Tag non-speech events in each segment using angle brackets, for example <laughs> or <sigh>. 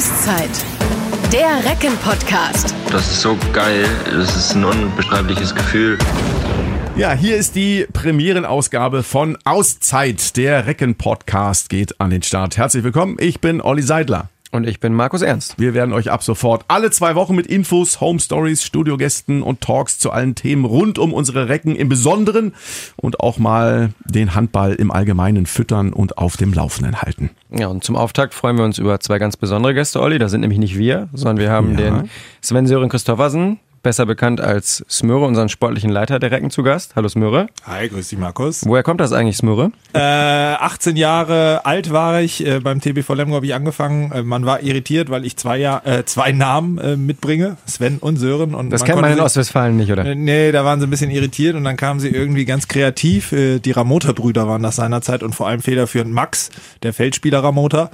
Auszeit. Der Recken-Podcast. Das ist so geil. Das ist ein unbeschreibliches Gefühl. Ja, hier ist die Premierenausgabe von Auszeit. Der Recken-Podcast geht an den Start. Herzlich willkommen. Ich bin Olli Seidler. Und ich bin Markus Ernst. Wir werden euch ab sofort alle zwei Wochen mit Infos, Home Stories, Studiogästen und Talks zu allen Themen rund um unsere Recken im Besonderen und auch mal den Handball im Allgemeinen füttern und auf dem Laufenden halten. Ja, und zum Auftakt freuen wir uns über zwei ganz besondere Gäste, Olli. Das sind nämlich nicht wir, sondern wir haben ja. den Sven Sören Christoffersen, besser bekannt als Smöre, unseren sportlichen Leiter der Recken zu Gast. Hallo Smöre. Hi, grüß dich Markus. Woher kommt das eigentlich, Smöre? Äh, 18 Jahre alt war ich, äh, beim TBV Lemgo habe ich angefangen. Äh, man war irritiert, weil ich zwei, Jahr, äh, zwei Namen äh, mitbringe, Sven und Sören. Und das kennt man in Ostwestfalen nicht, oder? Äh, nee, da waren sie ein bisschen irritiert und dann kamen sie irgendwie ganz kreativ. Die Ramota-Brüder waren das seinerzeit und vor allem federführend Max, der Feldspieler Ramota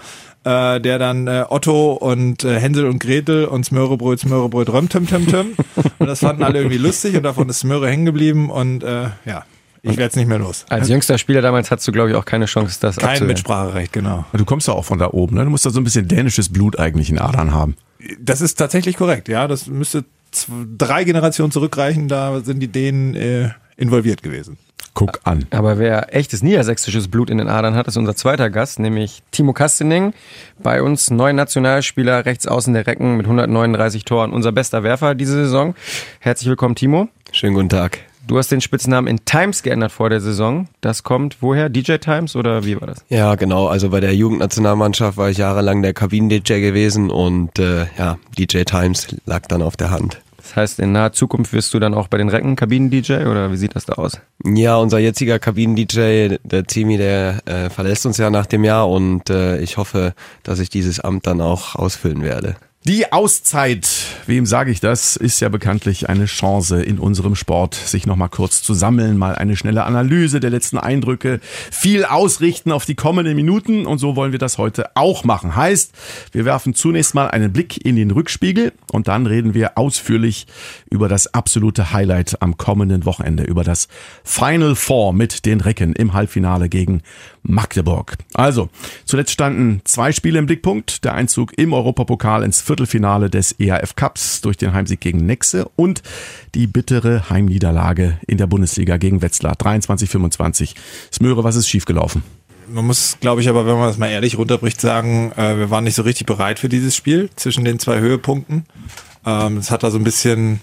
äh, der dann äh, Otto und äh, Hänsel und Gretel und Smörebröt, Smörebröt, Röm, Tim, Tim, Tim. <laughs> Und das fanden alle irgendwie lustig und davon ist Smöre hängen geblieben und äh, ja, ich werde es nicht mehr los. Als jüngster Spieler damals hattest du, glaube ich, auch keine Chance, das Kein. Mitspracherecht, genau. Du kommst ja auch von da oben, ne? Du musst da so ein bisschen dänisches Blut eigentlich in Adern haben. Das ist tatsächlich korrekt, ja. Das müsste drei Generationen zurückreichen, da sind die Dänen äh, involviert gewesen. Guck an. Aber wer echtes niedersächsisches Blut in den Adern hat, ist unser zweiter Gast, nämlich Timo Kastening. Bei uns neuer Nationalspieler, rechts außen der Recken mit 139 Toren, unser bester Werfer diese Saison. Herzlich willkommen, Timo. Schönen guten Tag. Du hast den Spitznamen in Times geändert vor der Saison. Das kommt woher? DJ Times oder wie war das? Ja, genau. Also bei der Jugendnationalmannschaft war ich jahrelang der Kabinen-DJ gewesen und äh, ja, DJ Times lag dann auf der Hand. Das heißt, in naher Zukunft wirst du dann auch bei den Recken Kabinen-DJ oder wie sieht das da aus? Ja, unser jetziger Kabinen-DJ, der Timi, der äh, verlässt uns ja nach dem Jahr und äh, ich hoffe, dass ich dieses Amt dann auch ausfüllen werde. Die Auszeit, wem sage ich das, ist ja bekanntlich eine Chance in unserem Sport, sich nochmal kurz zu sammeln, mal eine schnelle Analyse der letzten Eindrücke, viel ausrichten auf die kommenden Minuten und so wollen wir das heute auch machen. Heißt, wir werfen zunächst mal einen Blick in den Rückspiegel und dann reden wir ausführlich über das absolute Highlight am kommenden Wochenende, über das Final Four mit den Recken im Halbfinale gegen Magdeburg. Also, zuletzt standen zwei Spiele im Blickpunkt, der Einzug im Europapokal ins Viertelfinale des EAF Cups durch den Heimsieg gegen Nexe und die bittere Heimniederlage in der Bundesliga gegen Wetzlar 23-25. Smöre, was ist schiefgelaufen? Man muss, glaube ich, aber wenn man das mal ehrlich runterbricht, sagen, äh, wir waren nicht so richtig bereit für dieses Spiel zwischen den zwei Höhepunkten. Ähm, es hat da so ein bisschen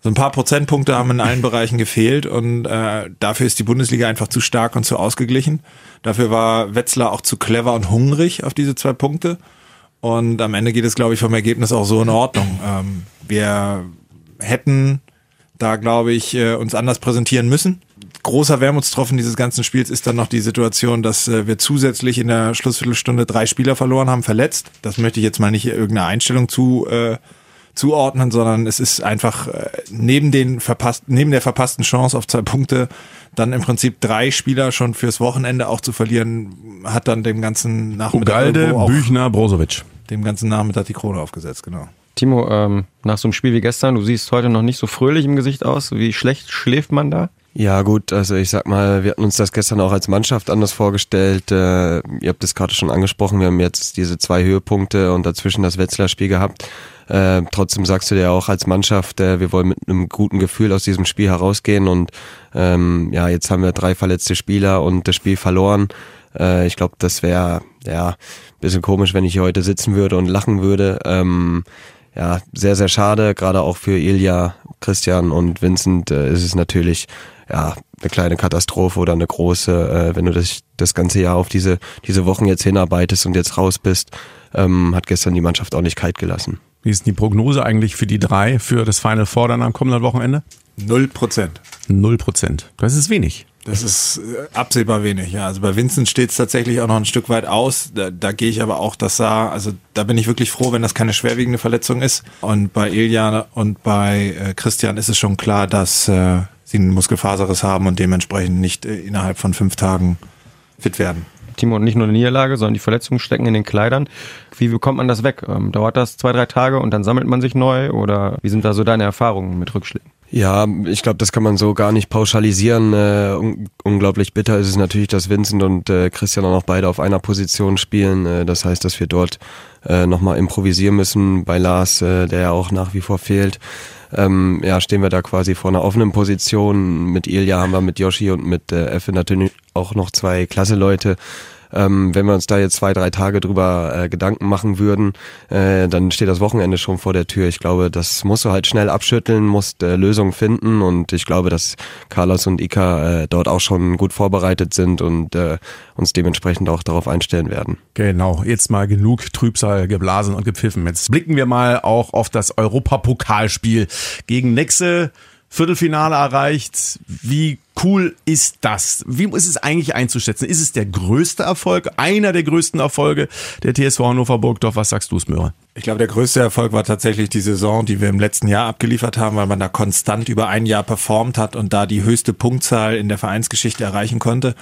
so ein paar Prozentpunkte haben in allen Bereichen gefehlt und äh, dafür ist die Bundesliga einfach zu stark und zu ausgeglichen. Dafür war Wetzlar auch zu clever und hungrig auf diese zwei Punkte. Und am Ende geht es, glaube ich, vom Ergebnis auch so in Ordnung. Ähm, wir hätten da, glaube ich, äh, uns anders präsentieren müssen. Großer Wermutstropfen dieses ganzen Spiels ist dann noch die Situation, dass äh, wir zusätzlich in der Schlussviertelstunde drei Spieler verloren haben, verletzt. Das möchte ich jetzt mal nicht irgendeiner Einstellung zu äh, zuordnen, sondern es ist einfach äh, neben den verpasst, neben der verpassten Chance auf zwei Punkte dann im Prinzip drei Spieler schon fürs Wochenende auch zu verlieren, hat dann dem ganzen Nachmittag Ugalde, Büchner, Brozovic. Dem ganzen Nachmittag die Krone aufgesetzt, genau. Timo, ähm, nach so einem Spiel wie gestern, du siehst heute noch nicht so fröhlich im Gesicht aus. Wie schlecht schläft man da? Ja gut, also ich sag mal, wir hatten uns das gestern auch als Mannschaft anders vorgestellt. Äh, ihr habt es gerade schon angesprochen, wir haben jetzt diese zwei Höhepunkte und dazwischen das Wetzlar-Spiel gehabt. Äh, trotzdem sagst du dir auch als Mannschaft, äh, wir wollen mit einem guten Gefühl aus diesem Spiel herausgehen und ähm, ja, jetzt haben wir drei verletzte Spieler und das Spiel verloren. Äh, ich glaube, das wäre ja bisschen komisch, wenn ich hier heute sitzen würde und lachen würde. Ähm, ja, sehr, sehr schade, gerade auch für Ilja, Christian und Vincent äh, ist es natürlich ja, eine kleine Katastrophe oder eine große, äh, wenn du das, das ganze Jahr auf diese, diese Wochen jetzt hinarbeitest und jetzt raus bist, ähm, hat gestern die Mannschaft auch nicht kalt gelassen. Wie ist die Prognose eigentlich für die drei für das Final Four dann am kommenden Wochenende? Null Prozent. Null Prozent. Das ist wenig. Das ist äh, absehbar wenig, ja. Also bei Vincent steht es tatsächlich auch noch ein Stück weit aus. Da, da gehe ich aber auch, das sah, also da bin ich wirklich froh, wenn das keine schwerwiegende Verletzung ist. Und bei Ilja und bei äh, Christian ist es schon klar, dass äh, sie einen Muskelfaserriss haben und dementsprechend nicht äh, innerhalb von fünf Tagen fit werden. Timo, nicht nur eine Niederlage, sondern die Verletzungen stecken in den Kleidern. Wie bekommt man das weg? Ähm, dauert das zwei, drei Tage und dann sammelt man sich neu? Oder wie sind da so deine Erfahrungen mit Rückschlägen? Ja, ich glaube, das kann man so gar nicht pauschalisieren. Äh, un unglaublich bitter ist es natürlich, dass Vincent und äh, Christian auch noch beide auf einer Position spielen. Äh, das heißt, dass wir dort äh, nochmal improvisieren müssen bei Lars, äh, der ja auch nach wie vor fehlt. Ähm, ja, stehen wir da quasi vor einer offenen Position. Mit Ilja haben wir mit Yoshi und mit äh, Effe natürlich auch noch zwei klasse Leute. Ähm, wenn wir uns da jetzt zwei, drei Tage drüber äh, Gedanken machen würden, äh, dann steht das Wochenende schon vor der Tür. Ich glaube, das musst du halt schnell abschütteln, musst äh, Lösungen finden und ich glaube, dass Carlos und Ika äh, dort auch schon gut vorbereitet sind und äh, uns dementsprechend auch darauf einstellen werden. Genau, jetzt mal genug Trübsal geblasen und gepfiffen. Jetzt blicken wir mal auch auf das Europapokalspiel gegen Nexe. Viertelfinale erreicht. Wie cool ist das? Wie ist es eigentlich einzuschätzen? Ist es der größte Erfolg, einer der größten Erfolge der TSV Hannover Burgdorf? Was sagst du, Smörer? Ich glaube, der größte Erfolg war tatsächlich die Saison, die wir im letzten Jahr abgeliefert haben, weil man da konstant über ein Jahr performt hat und da die höchste Punktzahl in der Vereinsgeschichte erreichen konnte.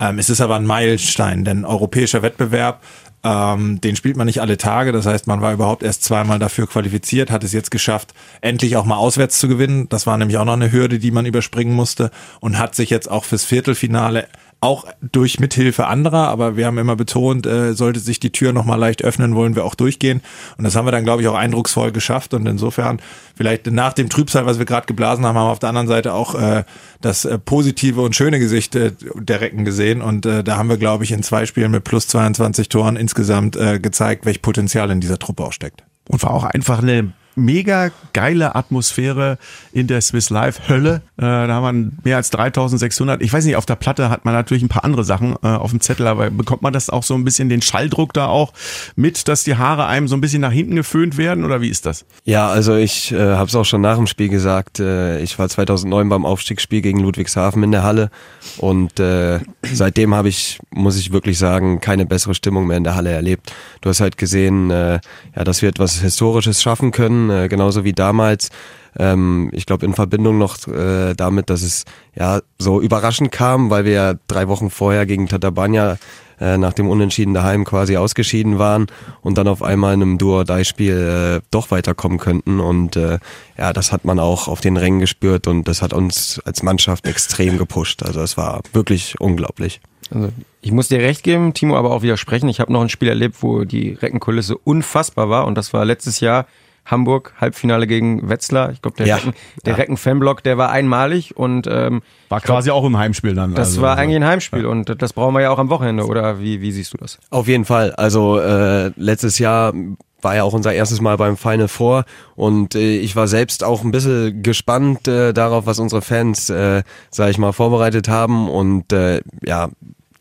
Ähm, es ist aber ein Meilenstein, denn europäischer Wettbewerb ähm, den spielt man nicht alle Tage. Das heißt, man war überhaupt erst zweimal dafür qualifiziert, hat es jetzt geschafft, endlich auch mal auswärts zu gewinnen. Das war nämlich auch noch eine Hürde, die man überspringen musste und hat sich jetzt auch fürs Viertelfinale auch durch Mithilfe anderer, aber wir haben immer betont, äh, sollte sich die Tür nochmal leicht öffnen, wollen wir auch durchgehen. Und das haben wir dann, glaube ich, auch eindrucksvoll geschafft. Und insofern, vielleicht nach dem Trübsal, was wir gerade geblasen haben, haben wir auf der anderen Seite auch äh, das äh, positive und schöne Gesicht äh, der Recken gesehen. Und äh, da haben wir, glaube ich, in zwei Spielen mit plus 22 Toren insgesamt äh, gezeigt, welch Potenzial in dieser Truppe auch steckt. Und war auch einfach eine mega geile Atmosphäre in der Swiss Life Hölle. Äh, da haben wir mehr als 3600. Ich weiß nicht, auf der Platte hat man natürlich ein paar andere Sachen äh, auf dem Zettel, aber bekommt man das auch so ein bisschen den Schalldruck da auch mit, dass die Haare einem so ein bisschen nach hinten geföhnt werden oder wie ist das? Ja, also ich äh, habe es auch schon nach dem Spiel gesagt. Äh, ich war 2009 beim Aufstiegsspiel gegen Ludwigshafen in der Halle und äh, seitdem habe ich, muss ich wirklich sagen, keine bessere Stimmung mehr in der Halle erlebt. Du hast halt gesehen, äh, ja, dass wir etwas Historisches schaffen können äh, genauso wie damals. Ähm, ich glaube in Verbindung noch äh, damit, dass es ja so überraschend kam, weil wir ja drei Wochen vorher gegen Tatabanya äh, nach dem Unentschieden daheim quasi ausgeschieden waren und dann auf einmal in einem Duo-Dai-Spiel äh, doch weiterkommen könnten. Und äh, ja, das hat man auch auf den Rängen gespürt und das hat uns als Mannschaft extrem gepusht. Also es war wirklich unglaublich. Also ich muss dir recht geben, Timo, aber auch widersprechen. Ich habe noch ein Spiel erlebt, wo die Reckenkulisse unfassbar war und das war letztes Jahr Hamburg, Halbfinale gegen Wetzlar. Ich glaube, der, ja. Recken, der ja. Recken-Fanblock, der war einmalig und ähm, war quasi glaub, auch im Heimspiel dann. Das also, war eigentlich ein Heimspiel ja. und das brauchen wir ja auch am Wochenende, oder wie, wie siehst du das? Auf jeden Fall. Also äh, letztes Jahr war ja auch unser erstes Mal beim Final Four und äh, ich war selbst auch ein bisschen gespannt äh, darauf, was unsere Fans, äh, sag ich mal, vorbereitet haben und äh, ja,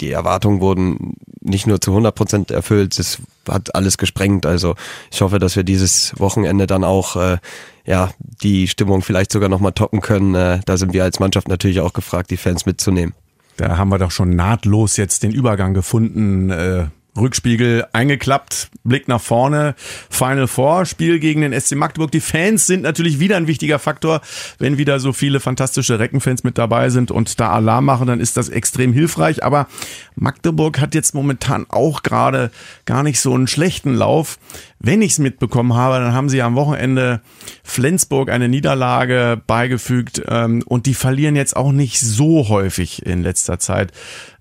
die Erwartungen wurden nicht nur zu 100 Prozent erfüllt, es hat alles gesprengt. Also ich hoffe, dass wir dieses Wochenende dann auch äh, ja die Stimmung vielleicht sogar nochmal toppen können. Äh, da sind wir als Mannschaft natürlich auch gefragt, die Fans mitzunehmen. Da haben wir doch schon nahtlos jetzt den Übergang gefunden. Äh Rückspiegel eingeklappt, Blick nach vorne, Final Four, Spiel gegen den SC Magdeburg. Die Fans sind natürlich wieder ein wichtiger Faktor. Wenn wieder so viele fantastische Reckenfans mit dabei sind und da Alarm machen, dann ist das extrem hilfreich. Aber Magdeburg hat jetzt momentan auch gerade gar nicht so einen schlechten Lauf. Wenn ich es mitbekommen habe, dann haben sie am Wochenende Flensburg eine Niederlage beigefügt ähm, und die verlieren jetzt auch nicht so häufig in letzter Zeit.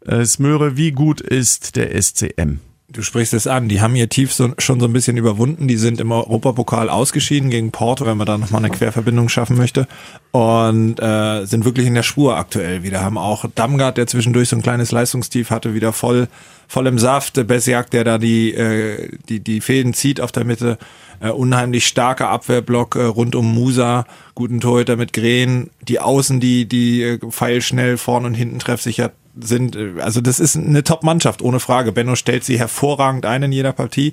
Äh, Smöre, wie gut ist der SCM? Du sprichst es an, die haben ihr Tief so, schon so ein bisschen überwunden. Die sind im Europapokal ausgeschieden gegen Porto, wenn man da nochmal eine Querverbindung schaffen möchte. Und äh, sind wirklich in der Spur aktuell wieder. Haben auch Damgard, der zwischendurch so ein kleines Leistungstief hatte, wieder voll, voll im Saft. Bessiak, der da die, äh, die, die Fäden zieht auf der Mitte. Äh, unheimlich starker Abwehrblock äh, rund um Musa. Guten Torhüter mit Gren. Die Außen, die, die äh, feilschnell vorn und hinten treffsicher sind, äh, also das ist eine Top-Mannschaft, ohne Frage. Benno stellt sie hervorragend ein in jeder Partie.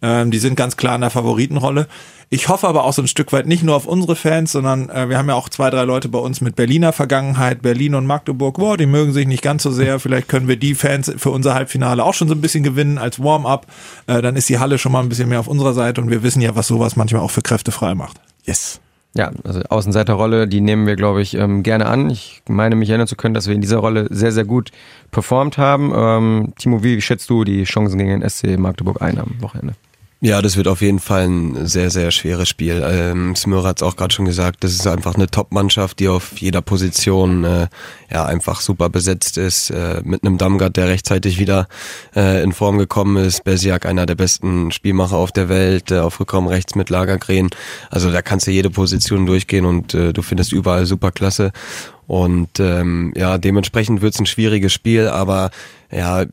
Ähm, die sind ganz klar in der Favoritenrolle. Ich hoffe aber auch so ein Stück weit nicht nur auf unsere Fans, sondern äh, wir haben ja auch zwei, drei Leute bei uns mit Berliner Vergangenheit, Berlin und Magdeburg. Boah, die mögen sich nicht ganz so sehr. Vielleicht können wir die Fans für unser Halbfinale auch schon so ein bisschen gewinnen als Warm-up. Äh, dann ist die Halle schon mal ein bisschen mehr auf unserer Seite und wir wissen ja, was sowas manchmal auch für Kräfte frei macht. Yes. Ja, also Außenseiterrolle, die nehmen wir, glaube ich, ähm, gerne an. Ich meine mich erinnern zu können, dass wir in dieser Rolle sehr, sehr gut performt haben. Ähm, Timo, wie schätzt du die Chancen gegen den SC Magdeburg ein am Wochenende? Ja, das wird auf jeden Fall ein sehr, sehr schweres Spiel. Ähm, Smyra hat es auch gerade schon gesagt, das ist einfach eine Top-Mannschaft, die auf jeder Position äh, ja einfach super besetzt ist. Äh, mit einem Damgard, der rechtzeitig wieder äh, in Form gekommen ist. Bersiak, einer der besten Spielmacher auf der Welt, äh, auf rechts mit Lagergren. Also da kannst du jede Position durchgehen und äh, du findest überall super klasse. Und ähm, ja, dementsprechend wird es ein schwieriges Spiel, aber ja,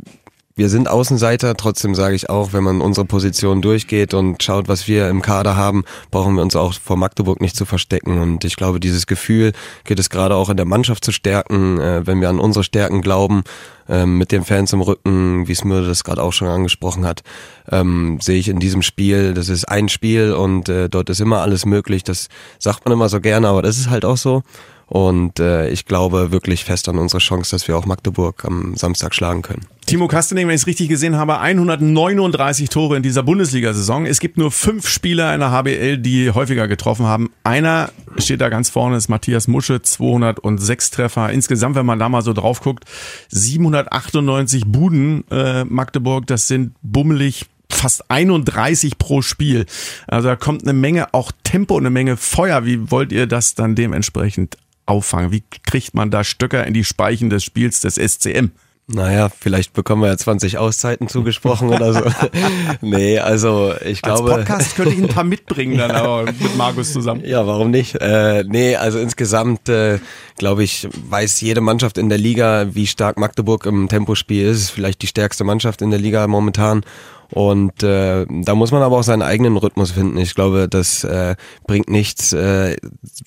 wir sind Außenseiter, trotzdem sage ich auch, wenn man unsere Position durchgeht und schaut, was wir im Kader haben, brauchen wir uns auch vor Magdeburg nicht zu verstecken. Und ich glaube, dieses Gefühl geht es gerade auch in der Mannschaft zu stärken, äh, wenn wir an unsere Stärken glauben, ähm, mit den Fans im Rücken, wie mir das gerade auch schon angesprochen hat, ähm, sehe ich in diesem Spiel, das ist ein Spiel und äh, dort ist immer alles möglich. Das sagt man immer so gerne, aber das ist halt auch so. Und äh, ich glaube wirklich fest an unsere Chance, dass wir auch Magdeburg am Samstag schlagen können. Timo Kastening, wenn ich es richtig gesehen habe, 139 Tore in dieser Bundesliga-Saison. Es gibt nur fünf Spieler in der HBL, die häufiger getroffen haben. Einer steht da ganz vorne, ist Matthias Musche, 206 Treffer. Insgesamt, wenn man da mal so drauf guckt, 798 Buden äh, Magdeburg. Das sind bummelig fast 31 pro Spiel. Also da kommt eine Menge auch Tempo, eine Menge Feuer. Wie wollt ihr das dann dementsprechend auffangen? Wie kriegt man da Stöcker in die Speichen des Spiels des SCM? Naja, vielleicht bekommen wir ja 20 Auszeiten zugesprochen oder so. <laughs> nee, also ich glaube. Als Podcast könnte ich ein paar mitbringen dann <laughs> auch mit Markus zusammen. Ja, warum nicht? Äh, nee, also insgesamt äh, glaube ich, weiß jede Mannschaft in der Liga, wie stark Magdeburg im Tempospiel ist. Vielleicht die stärkste Mannschaft in der Liga momentan. Und äh, da muss man aber auch seinen eigenen Rhythmus finden. Ich glaube, das äh, bringt nichts äh,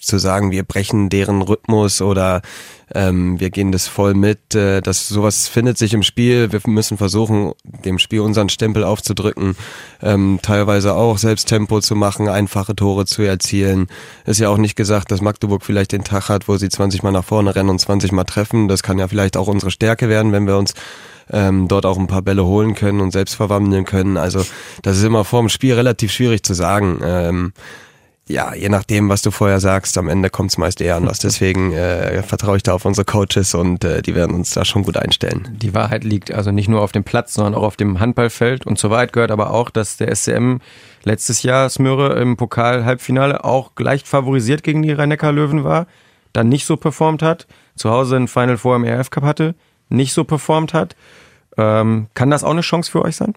zu sagen, wir brechen deren Rhythmus oder ähm, wir gehen das voll mit. Äh, das sowas findet sich im Spiel. Wir müssen versuchen, dem Spiel unseren Stempel aufzudrücken, ähm, teilweise auch selbst Tempo zu machen, einfache Tore zu erzielen. Ist ja auch nicht gesagt, dass Magdeburg vielleicht den Tag hat, wo sie 20 Mal nach vorne rennen und 20 Mal treffen. Das kann ja vielleicht auch unsere Stärke werden, wenn wir uns ähm, dort auch ein paar Bälle holen können und selbst verwandeln können. Also das ist immer vor dem Spiel relativ schwierig zu sagen. Ähm, ja, je nachdem, was du vorher sagst, am Ende kommt es meist eher anders. Deswegen äh, vertraue ich da auf unsere Coaches und äh, die werden uns da schon gut einstellen. Die Wahrheit liegt also nicht nur auf dem Platz, sondern auch auf dem Handballfeld. Und so weit gehört aber auch, dass der SCM letztes Jahr Smöre im Pokal-Halbfinale auch leicht favorisiert gegen die Rhein-Neckar-Löwen war, dann nicht so performt hat, zu Hause ein Final Four im ERF Cup hatte, nicht so performt hat. Ähm, kann das auch eine Chance für euch sein?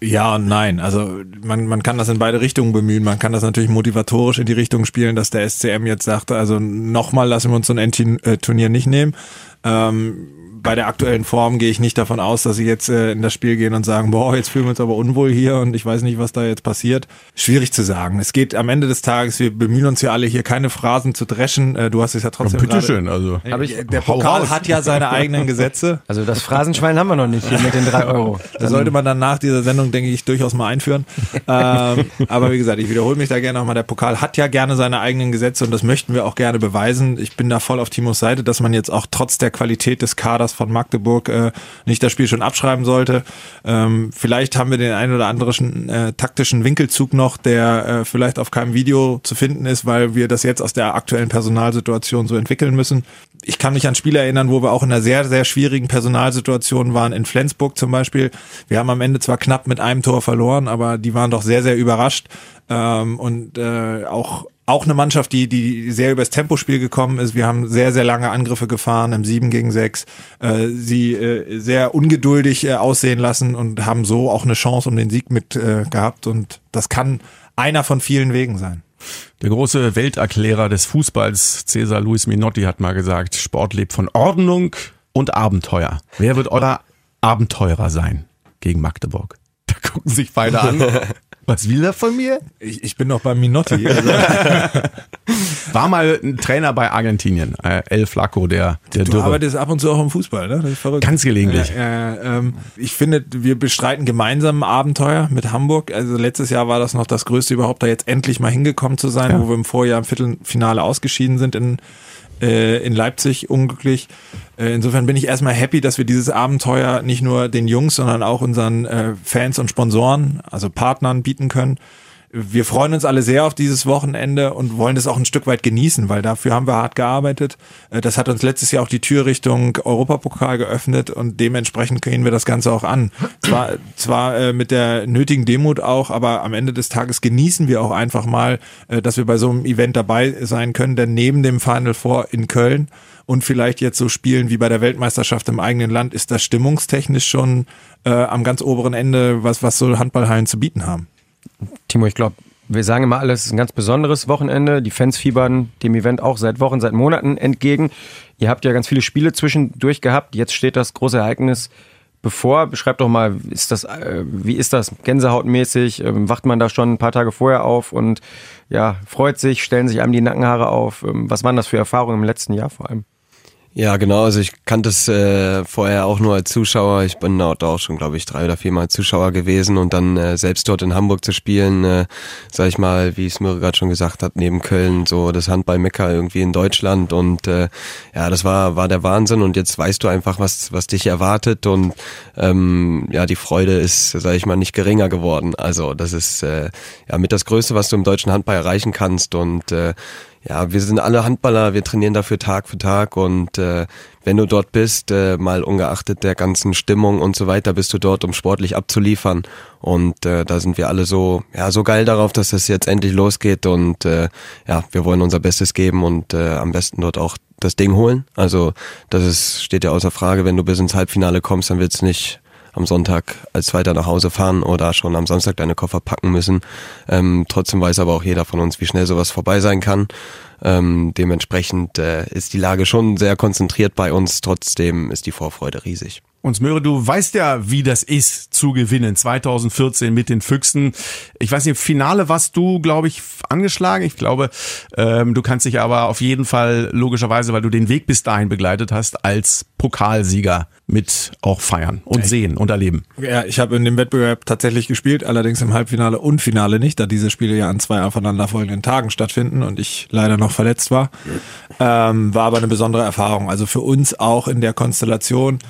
Ja und nein. Also man, man kann das in beide Richtungen bemühen. Man kann das natürlich motivatorisch in die Richtung spielen, dass der SCM jetzt sagte, also nochmal lassen wir uns so ein Endturnier nicht nehmen. Ähm, bei der aktuellen Form gehe ich nicht davon aus, dass sie jetzt äh, in das Spiel gehen und sagen, boah, jetzt fühlen wir uns aber unwohl hier und ich weiß nicht, was da jetzt passiert. Schwierig zu sagen. Es geht am Ende des Tages, wir bemühen uns ja alle hier keine Phrasen zu dreschen. Äh, du hast es ja trotzdem. Ja, bitteschön, also. Hab ich, der Pokal hat ja seine eigenen Gesetze. <laughs> Also das Phrasenschwein haben wir noch nicht hier mit den drei Euro. <laughs> Das sollte man dann nach dieser Sendung, denke ich, durchaus mal einführen. <laughs> ähm, aber wie gesagt, ich wiederhole mich da gerne nochmal. Der Pokal hat ja gerne seine eigenen Gesetze und das möchten wir auch gerne beweisen. Ich bin da voll auf Timos Seite, dass man jetzt auch trotz der Qualität des Kaders von Magdeburg äh, nicht das Spiel schon abschreiben sollte. Ähm, vielleicht haben wir den einen oder anderen äh, taktischen Winkelzug noch, der äh, vielleicht auf keinem Video zu finden ist, weil wir das jetzt aus der aktuellen Personalsituation so entwickeln müssen. Ich kann mich an Spiele erinnern, wo wir auch in einer sehr, sehr schwierigen Personalsituation waren, in Flensburg zum Beispiel. Wir haben am Ende zwar knapp mit einem Tor verloren, aber die waren doch sehr, sehr überrascht. Ähm, und äh, auch auch eine Mannschaft, die, die sehr übers Tempospiel gekommen ist. Wir haben sehr, sehr lange Angriffe gefahren im 7 gegen 6, äh, sie äh, sehr ungeduldig äh, aussehen lassen und haben so auch eine Chance um den Sieg mit gehabt. Und das kann einer von vielen Wegen sein. Der große Welterklärer des Fußballs, Cesar Luis Minotti, hat mal gesagt, Sport lebt von Ordnung und Abenteuer. Wer wird euer Abenteurer sein gegen Magdeburg? Da gucken sich beide an. <laughs> Was will er von mir? Ich, ich bin noch bei Minotti. Also. <laughs> War mal ein Trainer bei Argentinien, äh, El Flaco, der, der Du Dürre. arbeitest ab und zu auch im Fußball, ne? Das ist verrückt. Ganz gelegentlich. Äh, äh, ähm, ich finde, wir bestreiten gemeinsam ein Abenteuer mit Hamburg. Also letztes Jahr war das noch das Größte überhaupt, da jetzt endlich mal hingekommen zu sein, Ja. wo wir im Vorjahr im Viertelfinale ausgeschieden sind in, äh, in Leipzig, unglücklich. Äh, insofern bin ich erstmal happy, dass wir dieses Abenteuer nicht nur den Jungs, sondern auch unseren äh, Fans und Sponsoren, also Partnern bieten können. Wir freuen uns alle sehr auf dieses Wochenende und wollen das auch ein Stück weit genießen, weil dafür haben wir hart gearbeitet. Äh, das hat uns letztes Jahr auch die Tür Richtung Europapokal geöffnet und dementsprechend gehen wir das Ganze auch an. Zwar, zwar äh, mit der nötigen Demut auch, aber am Ende des Tages genießen wir auch einfach mal, äh, dass wir bei so einem Event dabei sein können, denn neben dem Final Four in Köln und vielleicht jetzt so spielen wie bei der Weltmeisterschaft im eigenen Land, ist das stimmungstechnisch schon äh, am ganz oberen Ende, was, was so Handballhallen zu bieten haben. Timo, ich glaube, wir sagen immer alles, es ist ein ganz besonderes Wochenende. Die Fans fiebern dem Event auch seit Wochen, seit Monaten entgegen. Ihr habt ja ganz viele Spiele zwischendurch gehabt. Jetzt steht das große Ereignis bevor. Beschreibt doch mal, ist das, äh, wie ist das gänsehautmäßig? Ähm, wacht man da schon ein paar Tage vorher auf und ja, freut sich, stellen sich einem die Nackenhaare auf? Ähm, was waren das für Erfahrungen im letzten Jahr vor allem? Ja, genau. Also ich kannte es äh, vorher auch nur als Zuschauer. Ich bin dort auch schon, glaube ich, drei oder viermal Zuschauer gewesen und dann äh, selbst dort in Hamburg zu spielen, äh, sag ich mal, wie es mir gerade schon gesagt hat, neben Köln, so das Handball-Mecker irgendwie in Deutschland und äh, ja, das war war der Wahnsinn und jetzt weißt du einfach, was was dich erwartet und ähm, ja, die Freude ist, sag ich mal, nicht geringer geworden. Also das ist äh, ja mit das Größte, was du im deutschen Handball erreichen kannst und äh, ja, wir sind alle Handballer, wir trainieren dafür Tag für Tag und äh, wenn du dort bist, äh, mal ungeachtet der ganzen Stimmung und so weiter, bist du dort, um sportlich abzuliefern und äh, da sind wir alle so ja so geil darauf, dass es jetzt endlich losgeht und äh, ja, wir wollen unser Bestes geben und äh, am besten dort auch das Ding holen. Also das ist, steht ja außer Frage, wenn du bis ins Halbfinale kommst, dann wird's nicht am Sonntag als Zweiter nach Hause fahren oder schon am Samstag deine Koffer packen müssen. Ähm, trotzdem weiß aber auch jeder von uns, wie schnell sowas vorbei sein kann. Ähm, dementsprechend äh, ist die Lage schon sehr konzentriert bei uns. Trotzdem ist die Vorfreude riesig. Und Smöre, du weißt ja, wie das ist zu gewinnen. 2014 mit den Füchsen. Ich weiß nicht, im Finale warst du, glaube ich, angeschlagen. Ich glaube, ähm, du kannst dich aber auf jeden Fall logischerweise, weil du den Weg bis dahin begleitet hast, als Pokalsieger mit auch feiern und sehen und erleben. Ja, ich habe in dem Wettbewerb tatsächlich gespielt, allerdings im Halbfinale und Finale nicht, da diese Spiele ja an zwei aufeinanderfolgenden Tagen stattfinden und ich leider noch verletzt war. Ähm, war aber eine besondere Erfahrung. Also für uns auch in der Konstellation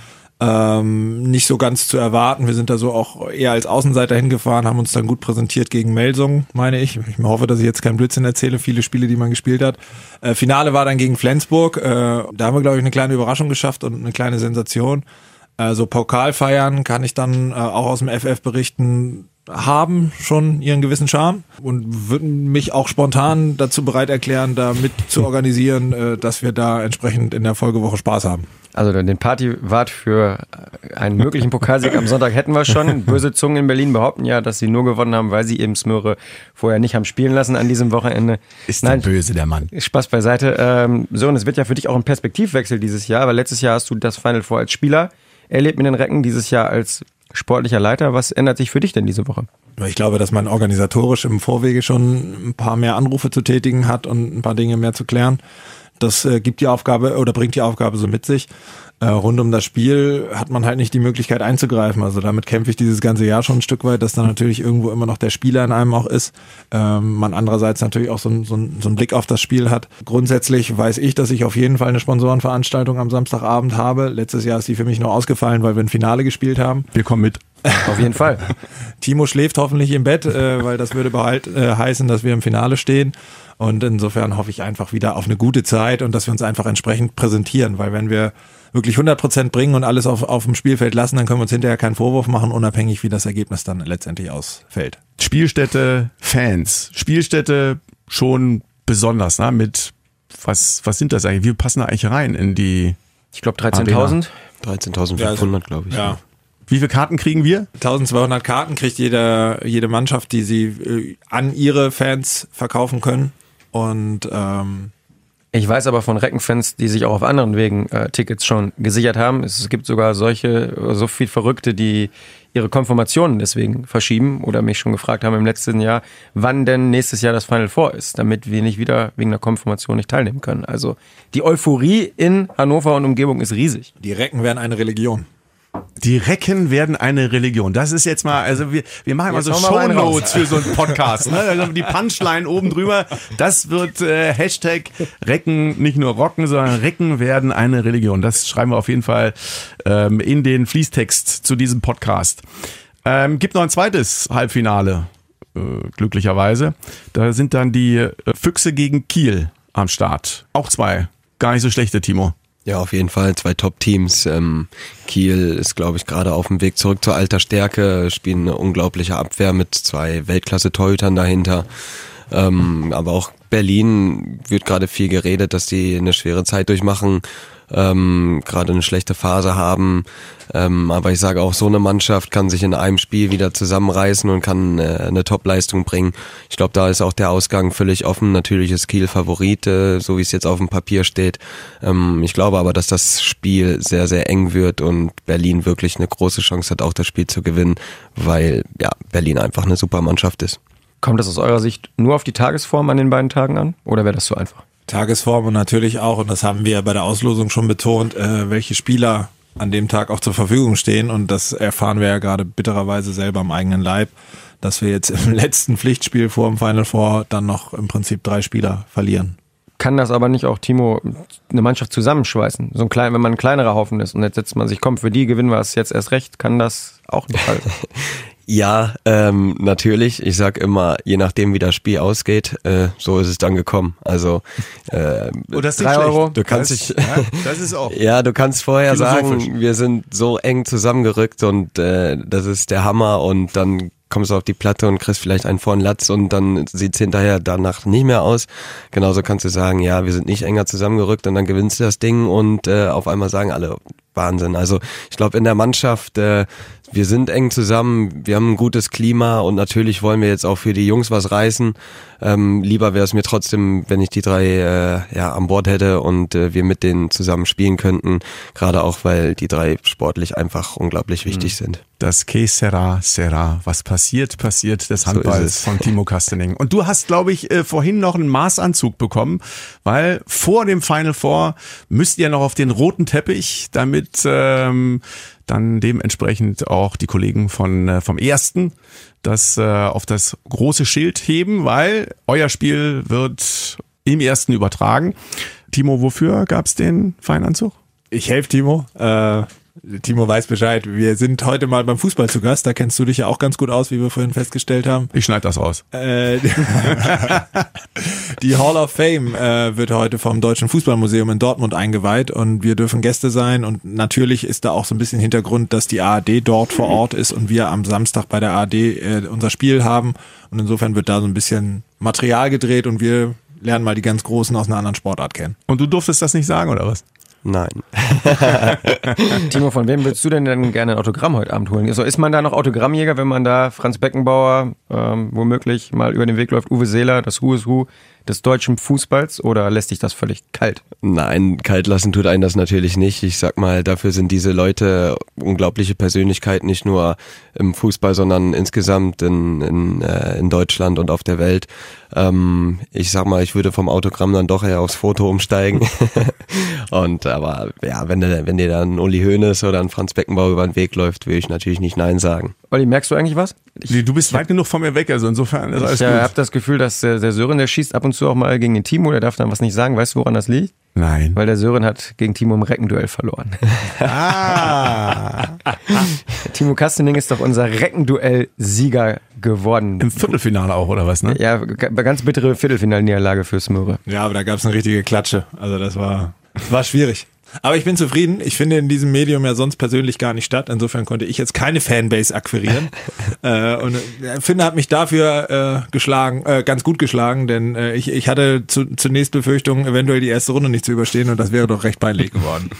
ähm, nicht so ganz zu erwarten. Wir sind da so auch eher als Außenseiter hingefahren, haben uns dann gut präsentiert gegen Melsung, meine ich. Ich hoffe, dass ich jetzt keinen Blödsinn erzähle, viele Spiele, die man gespielt hat. Äh, Finale war dann gegen Flensburg. Äh, da haben wir, glaube ich, eine kleine Überraschung geschafft und eine kleine Sensation. Also Pokalfeiern kann ich dann äh, auch aus dem FF berichten, haben schon ihren gewissen Charme und würden mich auch spontan dazu bereit erklären, da mit zu organisieren, äh, dass wir da entsprechend in der Folgewoche Spaß haben. Also den Partywart für einen möglichen Pokalsieg am Sonntag hätten wir schon. Böse Zungen in Berlin behaupten ja, dass sie nur gewonnen haben, weil sie eben Smöre vorher nicht haben spielen lassen an diesem Wochenende. Ist Nein, böse, der Mann. Spaß beiseite. Ähm, so, und es wird ja für dich auch ein Perspektivwechsel dieses Jahr, weil letztes Jahr hast du das Final Four als Spieler erlebt mit den Recken, dieses Jahr als sportlicher Leiter. Was ändert sich für dich denn diese Woche? Ich glaube, dass man organisatorisch im Vorwege schon ein paar mehr Anrufe zu tätigen hat und ein paar Dinge mehr zu klären. Das äh, gibt die Aufgabe oder bringt die Aufgabe so mit sich. Äh, rund um das Spiel hat man halt nicht die Möglichkeit einzugreifen. Also damit kämpfe ich dieses ganze Jahr schon ein Stück weit, dass da natürlich irgendwo immer noch der Spieler in einem auch ist. Ähm, man andererseits natürlich auch so, so, so einen Blick auf das Spiel hat. Grundsätzlich weiß ich, dass ich auf jeden Fall eine Sponsorenveranstaltung am Samstagabend habe. Letztes Jahr ist die für mich nur ausgefallen, weil wir ein Finale gespielt haben. Wir kommen mit. Auf jeden Fall. <laughs> Timo schläft hoffentlich im Bett, äh, weil das würde behalt, äh, heißen, dass wir im Finale stehen. Und insofern hoffe ich einfach wieder auf eine gute Zeit und dass wir uns einfach entsprechend präsentieren, weil wenn wir wirklich 100 Prozent bringen und alles auf, auf dem Spielfeld lassen, dann können wir uns hinterher keinen Vorwurf machen, unabhängig wie das Ergebnis dann letztendlich ausfällt. Spielstätte, Fans. Spielstätte schon besonders, ne? Mit, was, was sind das eigentlich? Wie passen da eigentlich rein in die, Ich glaube 13.000. 13.500, glaube ich. Ja. wie viele Karten kriegen wir? 1200 Karten kriegt jeder, jede Mannschaft, die sie äh, an ihre Fans verkaufen können. Und ähm, Ich weiß aber von Reckenfans, die sich auch auf anderen Wegen äh, Tickets schon gesichert haben. Es gibt sogar solche, äh, so viel Verrückte, die ihre Konfirmationen deswegen verschieben oder mich schon gefragt haben im letzten Jahr, wann denn nächstes Jahr das Final Four ist, damit wir nicht wieder wegen der Konfirmation nicht teilnehmen können. Also die Euphorie in Hannover und Umgebung ist riesig. die Recken werden eine Religion. Die Recken werden eine Religion. Das ist jetzt mal, also wir, wir machen mal Jetzt so wir mal einen Shownotes für so einen Podcast. Ne? Also die Punchline oben drüber, das wird äh, Hashtag Recken nicht nur rocken, sondern Recken werden eine Religion. Das schreiben wir auf jeden Fall ähm, in den Fließtext zu diesem Podcast. Ähm, gibt noch ein zweites Halbfinale. äh, glücklicherweise. Da sind dann die äh, Füchse gegen Kiel am Start. Auch zwei. Gar nicht so schlechte, Timo. Ja, auf jeden Fall zwei Top-Teams. Ähm, Kiel ist, glaube ich, gerade auf dem Weg zurück zur alter Stärke, spielen eine unglaubliche Abwehr mit zwei Weltklasse-Torhütern dahinter. Ähm, aber auch Berlin wird gerade viel geredet, dass die eine schwere Zeit durchmachen, ähm, gerade eine schlechte Phase haben. Ähm, aber ich sage auch, so eine Mannschaft kann sich in einem Spiel wieder zusammenreißen und kann äh, eine Top-Leistung bringen. Ich glaube, da ist auch der Ausgang völlig offen. Natürlich ist Kiel Favorit, äh, so wie es jetzt auf dem Papier steht. Ähm, ich glaube aber, dass das Spiel sehr, sehr eng wird und Berlin wirklich eine große Chance hat, auch das Spiel zu gewinnen, weil ja Berlin einfach eine super Mannschaft ist. Kommt das aus eurer Sicht nur auf die Tagesform an den beiden Tagen an oder wäre das so einfach? Tagesform und natürlich auch, und das haben wir bei der Auslosung schon betont, äh, welche Spieler an dem Tag auch zur Verfügung stehen. Und das erfahren wir ja gerade bittererweise selber am eigenen Leib, dass wir jetzt im <laughs> letzten Pflichtspiel vor dem Final Four dann noch im Prinzip drei Spieler verlieren. Kann das aber nicht auch, Timo, eine Mannschaft zusammenschweißen? So ein klein, wenn man ein kleinerer Haufen ist und jetzt setzt man sich, komm, für die gewinnen wir es jetzt erst recht, kann das auch sein. <laughs> Ja, ähm, natürlich. Ich sag immer, je nachdem wie das Spiel ausgeht, äh, so ist es dann gekommen. Also äh, Oh, das ist Drei Euro. Du kannst das, dich- ja, das ist <laughs> auch. Ja, du kannst vorher sagen, wir sind so eng zusammengerückt und äh, das ist der Hammer und dann kommst du auf die Platte und kriegst vielleicht einen vorn Latz und dann sieht's hinterher danach nicht mehr aus. Genauso kannst du sagen, ja, wir sind nicht enger zusammengerückt und dann gewinnst du das Ding und äh, auf einmal sagen alle, Wahnsinn. Also ich glaube in der Mannschaft, äh, wir sind eng zusammen, wir haben ein gutes Klima und natürlich wollen wir jetzt auch für die Jungs was reißen. Ähm, lieber wäre es mir trotzdem, wenn ich die drei äh, ja, an Bord hätte und äh, wir mit denen zusammen spielen könnten. Gerade auch, weil die drei sportlich einfach unglaublich wichtig sind. Das Que sera, sera. Was passiert, passiert des So Handballs es. von Timo Kastening. Und du hast, glaube ich, äh, vorhin noch einen Maßanzug bekommen, weil vor dem Final Four müsst ihr noch auf den roten Teppich, damit ähm, dann dementsprechend auch die Kollegen von äh, vom ersten das äh, auf das große Schild heben, weil euer Spiel wird im ersten übertragen. Timo, wofür gab's den Feinanzug? Ich helfe Timo. Äh, Timo weiß Bescheid. Wir sind heute mal beim Fußball zu Gast. Da kennst du dich ja auch ganz gut aus, wie wir vorhin festgestellt haben. Ich schneide das raus. Äh, <laughs> die Hall of Fame äh, wird heute vom Deutschen Fußballmuseum in Dortmund eingeweiht und wir dürfen Gäste sein und natürlich ist da auch so ein bisschen Hintergrund, dass die ARD dort vor Ort ist und wir am Samstag bei der ARD äh, unser Spiel haben und insofern wird da so ein bisschen Material gedreht und wir lernen mal die ganz Großen aus einer anderen Sportart kennen. Und du durftest das nicht sagen, oder was? Nein. <laughs> Timo, von wem würdest du denn dann gerne ein Autogramm heute Abend holen? Also ist man da noch Autogrammjäger, wenn man da Franz Beckenbauer ähm, womöglich mal über den Weg läuft, Uwe Seeler, das Who is Who des deutschen Fußballs oder lässt dich das völlig kalt? Nein, kalt lassen tut einen das natürlich nicht. Ich sag mal, dafür sind diese Leute unglaubliche Persönlichkeiten, nicht nur im Fußball, sondern insgesamt in, in, äh, in Deutschland und auf der Welt. Ähm, ich sag mal, ich würde vom Autogramm dann doch eher aufs Foto umsteigen. <laughs> und aber ja, wenn, wenn dir dann Uli Hoeneß oder ein Franz Beckenbauer über den Weg läuft, würde ich natürlich nicht Nein sagen. Olli, merkst du eigentlich was? Nee, Du bist weit genug von mir weg, also insofern ist alles Ich äh, gut. habe das Gefühl, dass der, der Sören, der schießt ab und zu auch mal gegen den Timo, der darf dann was nicht sagen. Weißt du, woran das liegt? Nein. Weil der Sören hat gegen Timo im Reckenduell verloren. <laughs> Ah, <laughs> Timo Kastening ist doch unser Reckenduell-Sieger geworden. im Viertelfinale auch, oder was, ne? Ja, ganz bittere Viertelfinalniederlage fürs Möhre. Ja, aber da gab es eine richtige Klatsche. Also das war, war schwierig. Aber ich bin zufrieden. Ich finde in diesem Medium ja sonst persönlich gar nicht statt. Insofern konnte ich jetzt keine Fanbase akquirieren. <laughs> äh, und äh, Finde hat mich dafür äh, geschlagen, äh, ganz gut geschlagen, denn äh, ich, ich hatte zu, zunächst Befürchtungen, eventuell die erste Runde nicht zu überstehen und das wäre doch recht peinlich <laughs> geworden.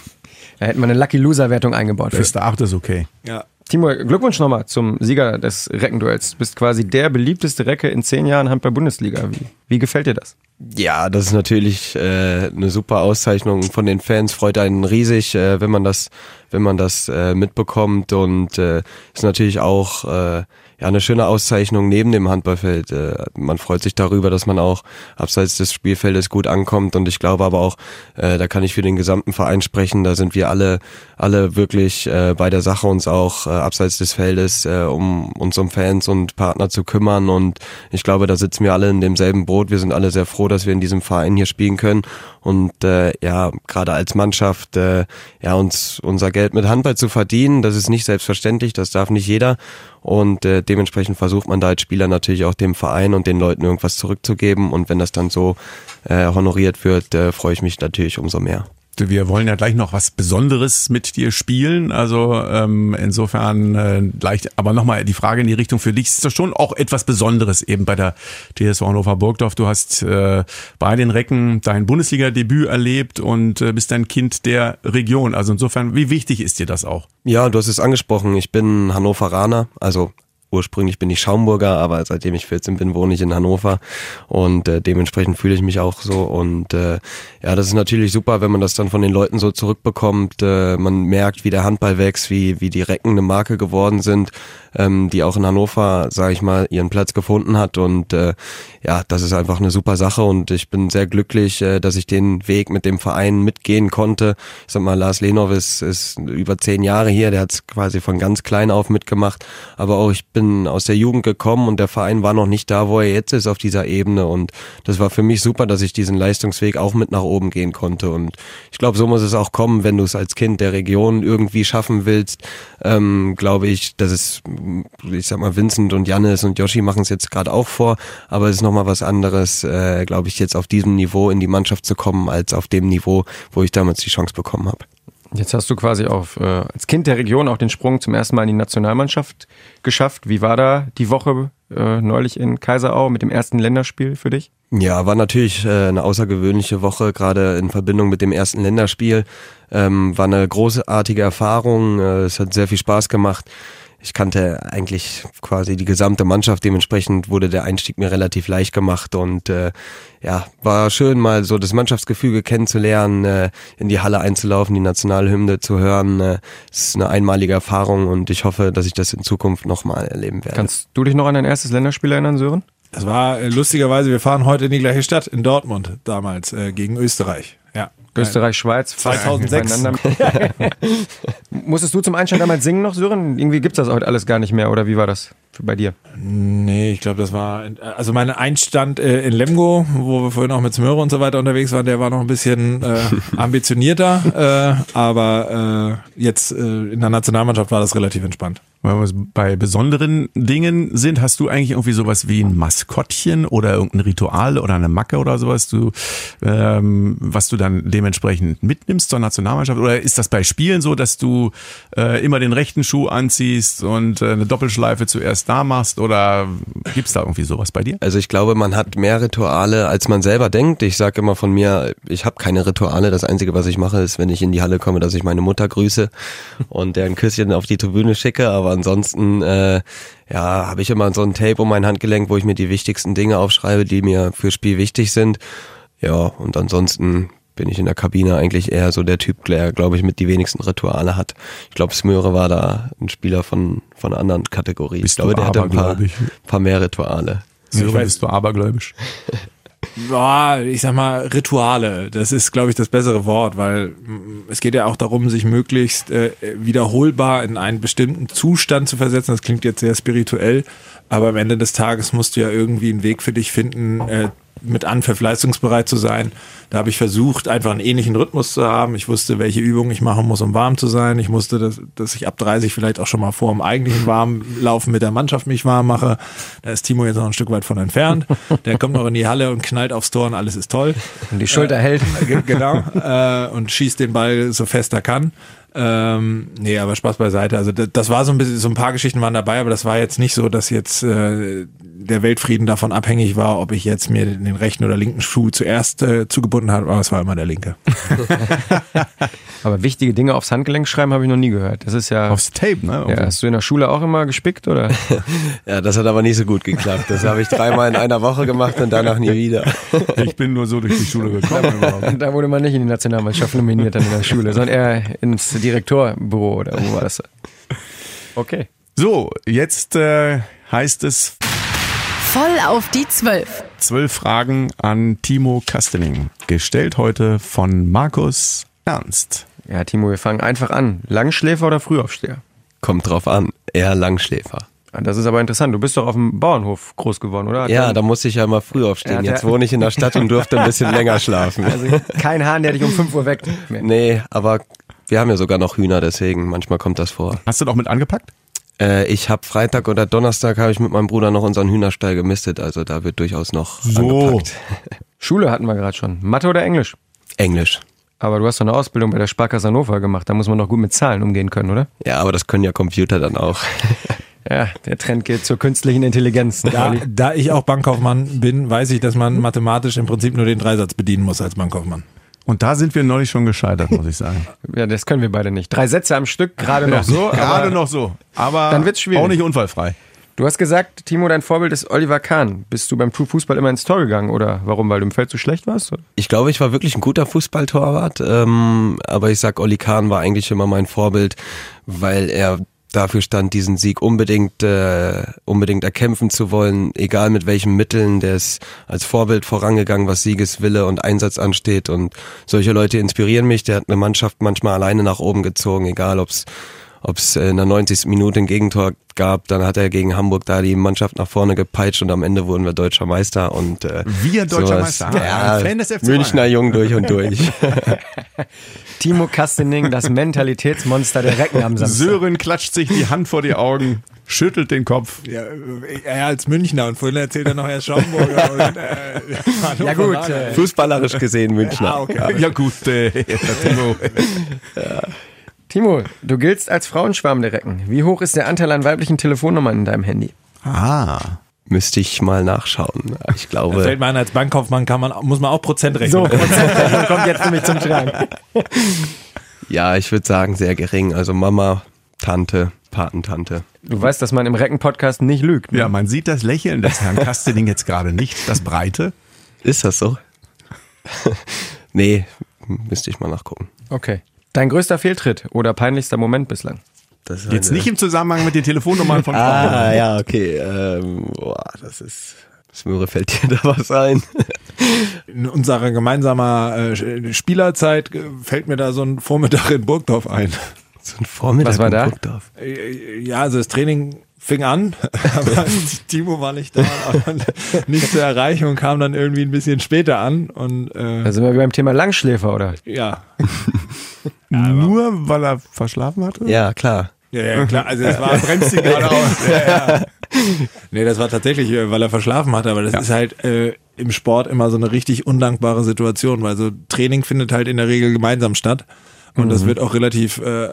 Da hätten wir eine Lucky Loser-Wertung eingebaut. Fürs Acht ist okay. Ja. Timo, Glückwunsch nochmal zum Sieger des Reckenduells. Du bist quasi der beliebteste Recke in zehn Jahren Handball-Bundesliga. Wie, wie gefällt dir das? Ja, das ist natürlich äh, eine super Auszeichnung von den Fans. Freut einen riesig, äh, wenn man das, wenn man das äh, mitbekommt und äh, ist natürlich auch äh, ja eine schöne Auszeichnung neben dem Handballfeld. Äh, man freut sich darüber, dass man auch abseits des Spielfeldes gut ankommt und ich glaube aber auch, äh, da kann ich für den gesamten Verein sprechen. Da sind wir alle, alle wirklich äh, bei der Sache uns auch abseits des Feldes um uns um Fans und Partner zu kümmern und ich glaube, da sitzen wir alle in demselben Boot. Wir sind alle sehr froh, dass wir in diesem Verein hier spielen können und äh, ja, gerade als Mannschaft äh, ja uns unser Geld mit Handball zu verdienen, das ist nicht selbstverständlich, das darf nicht jeder und äh, dementsprechend versucht man da als Spieler natürlich auch dem Verein und den Leuten irgendwas zurückzugeben und wenn das dann so äh, honoriert wird, äh, freue ich mich natürlich umso mehr. Wir wollen ja gleich noch was Besonderes mit dir spielen. Also ähm, insofern äh, gleich, aber nochmal die Frage in die Richtung für dich. Ist das schon auch etwas Besonderes eben bei der TSV Hannover Burgdorf? Du hast äh, bei den Recken dein Bundesliga-Debüt erlebt und äh, bist ein Kind der Region. Also insofern, wie wichtig ist dir das auch? Ja, du hast es angesprochen. Ich bin Hannoveraner, also ursprünglich bin ich Schaumburger, aber seitdem ich 14 bin, wohne ich in Hannover und äh, dementsprechend fühle ich mich auch so und äh, ja, das ist natürlich super, wenn man das dann von den Leuten so zurückbekommt. Äh, man merkt, wie der Handball wächst, wie wie die Recken eine Marke geworden sind, ähm, die auch in Hannover, sage ich mal, ihren Platz gefunden hat und äh, ja, das ist einfach eine super Sache und ich bin sehr glücklich, äh, dass ich den Weg mit dem Verein mitgehen konnte. Ich sag mal, Lars Lenov ist, ist über zehn Jahre hier, der hat es quasi von ganz klein auf mitgemacht, aber auch ich bin aus der Jugend gekommen und der Verein war noch nicht da, wo er jetzt ist auf dieser Ebene. Und das war für mich super, dass ich diesen Leistungsweg auch mit nach oben gehen konnte. Und ich glaube, so muss es auch kommen, wenn du es als Kind der Region irgendwie schaffen willst, ähm, glaube ich, dass es, ich sag mal, Vincent und Jannis und Yoshi machen es jetzt gerade auch vor, aber es ist nochmal was anderes, äh, glaube ich, jetzt auf diesem Niveau in die Mannschaft zu kommen, als auf dem Niveau, wo ich damals die Chance bekommen habe. Jetzt hast du quasi auf, äh, als Kind der Region auch den Sprung zum ersten Mal in die Nationalmannschaft geschafft. Wie war da die Woche äh, neulich in Kaiserau mit dem ersten Länderspiel für dich? Ja, war natürlich äh, eine außergewöhnliche Woche, gerade in Verbindung mit dem ersten Länderspiel. Ähm, war eine großartige Erfahrung, äh, es hat sehr viel Spaß gemacht. Ich kannte eigentlich quasi die gesamte Mannschaft, dementsprechend wurde der Einstieg mir relativ leicht gemacht und äh, ja, war schön mal so das Mannschaftsgefüge kennenzulernen, äh, in die Halle einzulaufen, die Nationalhymne zu hören. Äh, es ist eine einmalige Erfahrung und ich hoffe, dass ich das in Zukunft nochmal erleben werde. Kannst du dich noch an dein erstes Länderspiel erinnern, Sören? Das war äh, lustigerweise, wir fahren heute in die gleiche Stadt, in Dortmund damals, äh, gegen Österreich. Ja. Österreich-Schweiz. 2006. <laughs> Musstest du zum Einstand damals singen noch, Sören? Irgendwie gibt's das heute alles gar nicht mehr, oder wie war das bei dir? Nee, ich glaube, das war, also mein Einstand äh, in Lemgo, wo wir vorhin auch mit Smöre und so weiter unterwegs waren, der war noch ein bisschen äh, <laughs> ambitionierter, äh, aber äh, jetzt äh, in der Nationalmannschaft war das relativ entspannt. Weil wir bei besonderen Dingen sind, hast du eigentlich irgendwie sowas wie ein Maskottchen oder irgendein Ritual oder eine Macke oder sowas, du, ähm, was du dann dementsprechend mitnimmst zur Nationalmannschaft? Oder ist das bei Spielen so, dass du äh, immer den rechten Schuh anziehst und äh, eine Doppelschleife zuerst da machst? Oder gibt's da irgendwie sowas bei dir? Also ich glaube, man hat mehr Rituale, als man selber denkt. Ich sage immer von mir, ich habe keine Rituale. Das Einzige, was ich mache, ist, wenn ich in die Halle komme, dass ich meine Mutter grüße <laughs> und der ein Küsschen auf die Tribüne schicke. Aber ansonsten, äh, ja, habe ich immer so ein Tape um mein Handgelenk, wo ich mir die wichtigsten Dinge aufschreibe, die mir fürs Spiel wichtig sind. Ja, und ansonsten bin ich in der Kabine eigentlich eher so der Typ, der, glaube ich, mit die wenigsten Rituale hat. Ich glaube, Smöre war da ein Spieler von, von einer anderen Kategorie. Bist ich glaube, du der hatte ein paar, paar mehr Rituale. So bist du abergläubisch. <laughs> Boah, ich sag mal, Rituale, das ist, glaube ich, das bessere Wort, weil mm, es geht ja auch darum, sich möglichst äh, wiederholbar in einen bestimmten Zustand zu versetzen. Das klingt jetzt sehr spirituell, aber am Ende des Tages musst du ja irgendwie einen Weg für dich finden, äh, mit Anpfiff leistungsbereit zu sein. Da habe ich versucht, einfach einen ähnlichen Rhythmus zu haben. Ich wusste, welche Übungen ich machen muss, um warm zu sein. Ich wusste, dass, dass ich ab 30 vielleicht auch schon mal vor dem eigentlichen Warmlaufen mit der Mannschaft mich warm mache. Da ist Timo jetzt noch ein Stück weit von entfernt. Der kommt noch in die Halle und knallt aufs Tor und alles ist toll. Und die Schulter hält. <laughs> Ge- genau. Äh, und schießt den Ball so fest er kann. Ähm, nee, aber Spaß beiseite. Also das, das war so ein bisschen, so ein paar Geschichten waren dabei, aber das war jetzt nicht so, dass jetzt äh, der Weltfrieden davon abhängig war, ob ich jetzt mir den rechten oder linken Schuh zuerst äh, zugebunden habe, aber es war immer der linke. <laughs> Aber wichtige Dinge aufs Handgelenk schreiben habe ich noch nie gehört. Das ist ja. Aufs Tape, ne? ja, hast du in der Schule auch immer gespickt oder? <laughs> Ja, das hat aber nicht so gut geklappt. Das habe ich dreimal in einer Woche gemacht und danach nie wieder. <laughs> Ich bin nur so durch die Schule gekommen. überhaupt. da wurde man nicht in die Nationalmannschaft nominiert dann in der Schule, sondern eher ins Direktorbüro oder wo war das? Okay. So, jetzt äh, heißt es Voll auf die Zwölf. zwölf Fragen an Timo Kastening. Gestellt heute von Markus Ernst. Ja, Timo, wir fangen einfach an. Langschläfer oder Frühaufsteher? Kommt drauf an. Eher Langschläfer. Das ist aber interessant. Du bist doch auf dem Bauernhof groß geworden, oder? Ja, da musste ich ja mal früh aufstehen. Ja, Jetzt wohne ich in der Stadt und durfte ein bisschen <laughs> länger schlafen. also kein Hahn, der dich um 5 Uhr weckt. Nee, aber wir haben ja sogar noch Hühner, deswegen manchmal kommt das vor. Hast du doch mit angepackt? Äh, ich habe Freitag oder Donnerstag habe ich mit meinem Bruder noch unseren Hühnerstall gemistet, also da wird durchaus noch angepackt. <laughs> Schule hatten wir gerade schon. Mathe oder Englisch? Englisch. Aber du hast doch eine Ausbildung bei der Sparkasse Hannover gemacht. Da muss man doch gut mit Zahlen umgehen können, oder? Ja, aber das können ja Computer dann auch. <laughs> Ja, der Trend geht zur künstlichen Intelligenz. Da, da ich auch Bankkaufmann bin, weiß ich, dass man mathematisch im Prinzip nur den Dreisatz bedienen muss als Bankkaufmann. Und da sind wir neulich schon gescheitert, muss ich sagen. <laughs> Ja, das können wir beide nicht. Drei Sätze am Stück, gerade noch so. Gerade aber noch so. Aber Dann wird's schwierig. auch nicht unfallfrei. Du hast gesagt, Timo, dein Vorbild ist Oliver Kahn. Bist du beim True Fußball immer ins Tor gegangen oder warum? Weil du im Feld so schlecht warst? Ich glaube, ich war wirklich ein guter Fußballtorwart, ähm, aber ich sag, Olli Kahn war eigentlich immer mein Vorbild, weil er dafür stand, diesen Sieg unbedingt, äh, unbedingt erkämpfen zu wollen, egal mit welchen Mitteln. Der ist als Vorbild vorangegangen, was Siegeswille und Einsatz ansteht. Und solche Leute inspirieren mich. Der hat eine Mannschaft manchmal alleine nach oben gezogen, egal ob's ob es in der 90. Minute ein Gegentor gab, dann hat er gegen Hamburg da die Mannschaft nach vorne gepeitscht und am Ende wurden wir deutscher Meister und äh, Wir deutscher sowas. Meister. Ah, Ja, Fan des FC Münchner Bayern. Jung durch und durch. <laughs> Timo Kastening, das Mentalitätsmonster der Recken am Samstag. Sören klatscht sich die Hand vor die Augen, schüttelt den Kopf. Ja, er als Münchner und vorhin erzählt er noch erst Schaumburger. und, äh, Ja gut, äh, Fußballerisch gesehen Münchner. Ah, okay. Ja gut, äh, Timo. Timo, du giltst als Frauenschwarm der Recken. Wie hoch ist der Anteil an weiblichen Telefonnummern in deinem Handy? Ah. Müsste ich mal nachschauen. Ich Da glaube, fällt mir ein, als Bankkaufmann kann man, muss man auch Prozent rechnen. So, Prozentrechnung kommt jetzt nämlich zum Tragen. <laughs> ja, ich würde sagen sehr gering. Also Mama, Tante, Patentante. Du weißt, dass man im Recken-Podcast nicht lügt. Ne? Ja, man sieht das Lächeln des Herrn Kastening jetzt gerade nicht, das Breite. Ist das so? <laughs> nee, müsste ich mal nachgucken. Okay. Dein größter Fehltritt oder peinlichster Moment bislang? Das ist Jetzt nicht im Zusammenhang mit den Telefonnummern von Frauen. Ah, ja, okay. Ähm, boah, das ist. Smöre fällt dir <laughs> da was ein? In unserer gemeinsamer äh, Spielerzeit äh, fällt mir da so ein Vormittag in Burgdorf ein. So ein Vormittag Was war in da? Burgdorf. Äh, Ja, also das Training fing an, <laughs> aber Timo war nicht da, aber <laughs> nicht zu erreichen und kam dann irgendwie ein bisschen später an und äh, Da sind wir beim Thema Langschläfer, oder? ja. <laughs> Nur weil er verschlafen hatte? Ja, klar. Ja, ja, klar, also das war bremst ihn gerade aus. Ja, ja. Nee, das war tatsächlich, äh, weil er verschlafen hatte, aber das ist halt äh, im Sport immer so eine richtig undankbare Situation, weil so Training findet halt in der Regel gemeinsam statt. Und das wird auch relativ äh,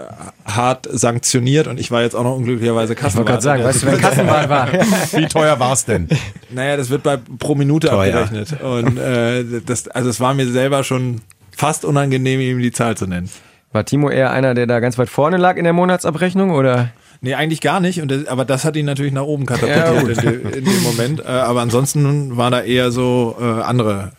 hart sanktioniert und ich war jetzt auch noch unglücklicherweise Ich wollte Kassenwart. gerade sagen, weißt du, wer Kassenwahl war? <laughs> Wie teuer war's denn? Naja, das wird bei pro Minute Teuer. abgerechnet. Und äh, das, also es war mir selber schon fast unangenehm, ihm die Zahl zu nennen. War Timo eher einer, der da ganz weit vorne lag in der Monatsabrechnung, oder? Nee, eigentlich gar nicht. Und das, aber das hat ihn natürlich nach oben katapultiert in, de, in dem Moment. Äh, aber ansonsten war da eher so äh, andere,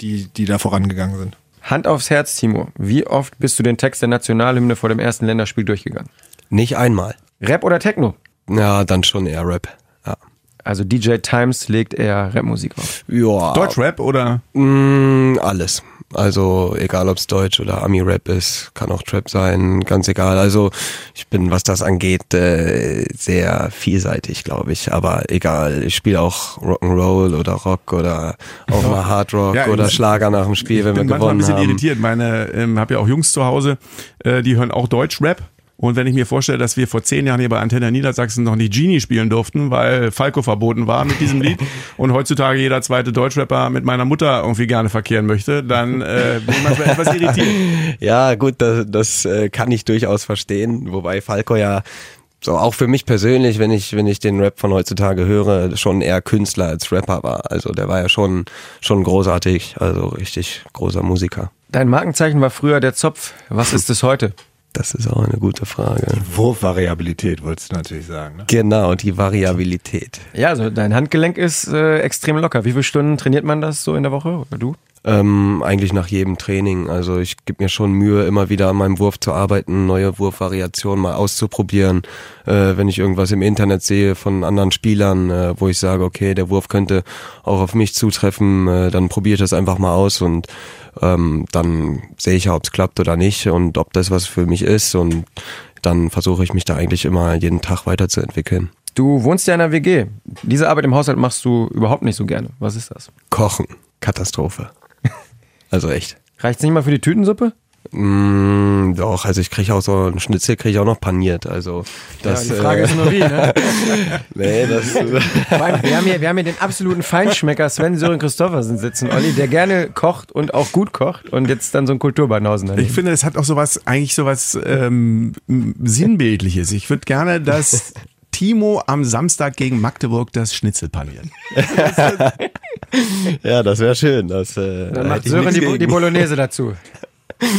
die, die da vorangegangen sind. Hand aufs Herz, Timo. Wie oft bist du den Text der Nationalhymne vor dem ersten Länderspiel durchgegangen? Nicht einmal. Rap oder Techno? Ja, dann schon eher Rap. Ja. Also DJ Times legt eher Rapmusik auf. Ja. Deutschrap oder? Mm, alles. Also egal, ob es Deutsch oder Ami-Rap ist, kann auch Trap sein, ganz egal. Also ich bin, was das angeht, äh, sehr vielseitig, glaube ich. Aber egal, ich spiele auch Rock'n'Roll oder Rock oder auch mal Hard Rock Ja, oder ich- Schlager nach dem Spiel, wenn wir bin manchmal ein gewonnen bisschen haben. irritiert. Meine, ähm, habe ja auch Jungs zu Hause, äh, die hören auch Deutschrap. Und wenn ich mir vorstelle, dass wir vor zehn Jahren hier bei Antenne Niedersachsen noch nicht Genie spielen durften, weil Falco verboten war mit diesem Lied <laughs> und heutzutage jeder zweite Deutschrapper mit meiner Mutter irgendwie gerne verkehren möchte, dann äh, bin ich manchmal etwas irritiert. <laughs> Ja, gut, das, das äh, kann ich durchaus verstehen. Wobei Falco ja so auch für mich persönlich, wenn ich wenn ich den Rap von heutzutage höre, schon eher Künstler als Rapper war. Also der war ja schon schon großartig, also richtig großer Musiker. Dein Markenzeichen war früher der Zopf. Was <laughs> ist es heute? Das ist auch eine gute Frage. Wurfvariabilität, wolltest du natürlich sagen. Ne? Genau, die Variabilität. Ja, also dein Handgelenk ist äh, extrem locker. Wie viele Stunden trainiert man das so in der Woche? Oder du? Ähm, eigentlich nach jedem Training. Also ich gebe mir schon Mühe, immer wieder an meinem Wurf zu arbeiten, neue Wurfvariationen mal auszuprobieren. Äh, wenn ich irgendwas im Internet sehe von anderen Spielern, äh, wo ich sage, okay, der Wurf könnte auch auf mich zutreffen, äh, dann probiere ich das einfach mal aus und ähm, dann sehe ich ja, ob es klappt oder nicht und ob das was für mich ist und dann versuche ich mich da eigentlich immer jeden Tag weiterzuentwickeln. Du wohnst ja in einer WG. Diese Arbeit im Haushalt machst du überhaupt nicht so gerne. Was ist das? Kochen. Katastrophe. Also echt. Reicht's nicht mal für die Tütensuppe? Mm, doch, also ich kriege auch so einen Schnitzel kriege ich auch noch paniert. Also das, ja, die Frage äh, ist nur wie, ne? <laughs> nee, das, <laughs> allem, wir, haben hier, wir haben hier den absoluten Feinschmecker Sven Sören Christoffersen sitzen, Olli, der gerne kocht und auch gut kocht und jetzt dann so ein Kulturbanausen. Ich finde, es hat auch sowas, eigentlich sowas ähm, Sinnbildliches. Ich würde gerne, dass <laughs> Timo am Samstag gegen Magdeburg das Schnitzel paniert. Ja, das wäre schön. Das, äh, dann da macht Sören die, die. Bolognese dazu.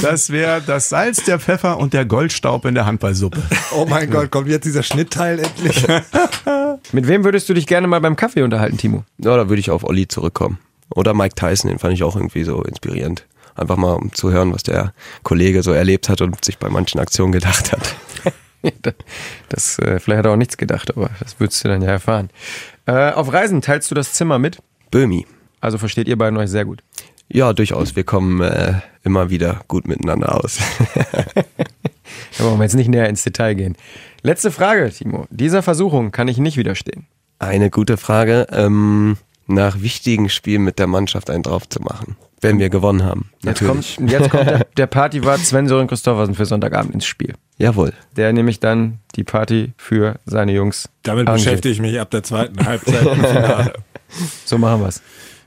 Das wäre das Salz, der Pfeffer und der Goldstaub in der Handballsuppe. Oh mein Gott, kommt jetzt dieser Schnittteil endlich? <laughs> Mit wem würdest du dich gerne mal beim Kaffee unterhalten, Timo? Ja, da würde ich auf Olli zurückkommen. Oder Mike Tyson, den fand ich auch irgendwie so inspirierend. Einfach mal um zu hören, was der Kollege so erlebt hat und sich bei manchen Aktionen gedacht hat. <laughs> Das, äh, vielleicht hat er auch nichts gedacht, aber das würdest du dann ja erfahren. Äh, auf Reisen teilst du das Zimmer mit? Böhmi. Also versteht ihr beiden euch sehr gut. Ja, durchaus. Wir kommen äh, immer wieder gut miteinander aus. <laughs> Da wollen wir jetzt nicht näher ins Detail gehen. Letzte Frage, Timo. Dieser Versuchung kann ich nicht widerstehen. Eine gute Frage. Ähm, nach wichtigen Spielen mit der Mannschaft einen drauf zu machen. Wenn wir gewonnen haben. Jetzt Natürlich. kommt, jetzt kommt der, <laughs> der Partywart Sven Sören Christoffersen für Sonntagabend ins Spiel. Jawohl. Der nämlich dann die Party für seine Jungs Damit arrangiert. beschäftige ich mich ab der zweiten Halbzeit im Finale. <laughs> So machen wir's.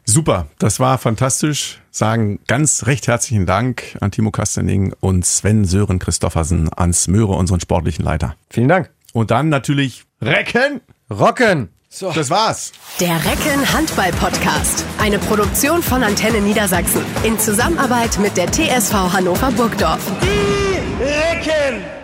Super, das war fantastisch. Sagen ganz recht herzlichen Dank an Timo Kastening und Sven Sören Christoffersen ans Möhre, unseren sportlichen Leiter. Vielen Dank. Und dann natürlich Recken. Rocken! Das war's. Der Recken Handball Podcast. Eine Produktion von Antenne Niedersachsen. In Zusammenarbeit mit der TSV Hannover Burgdorf. Die Recken!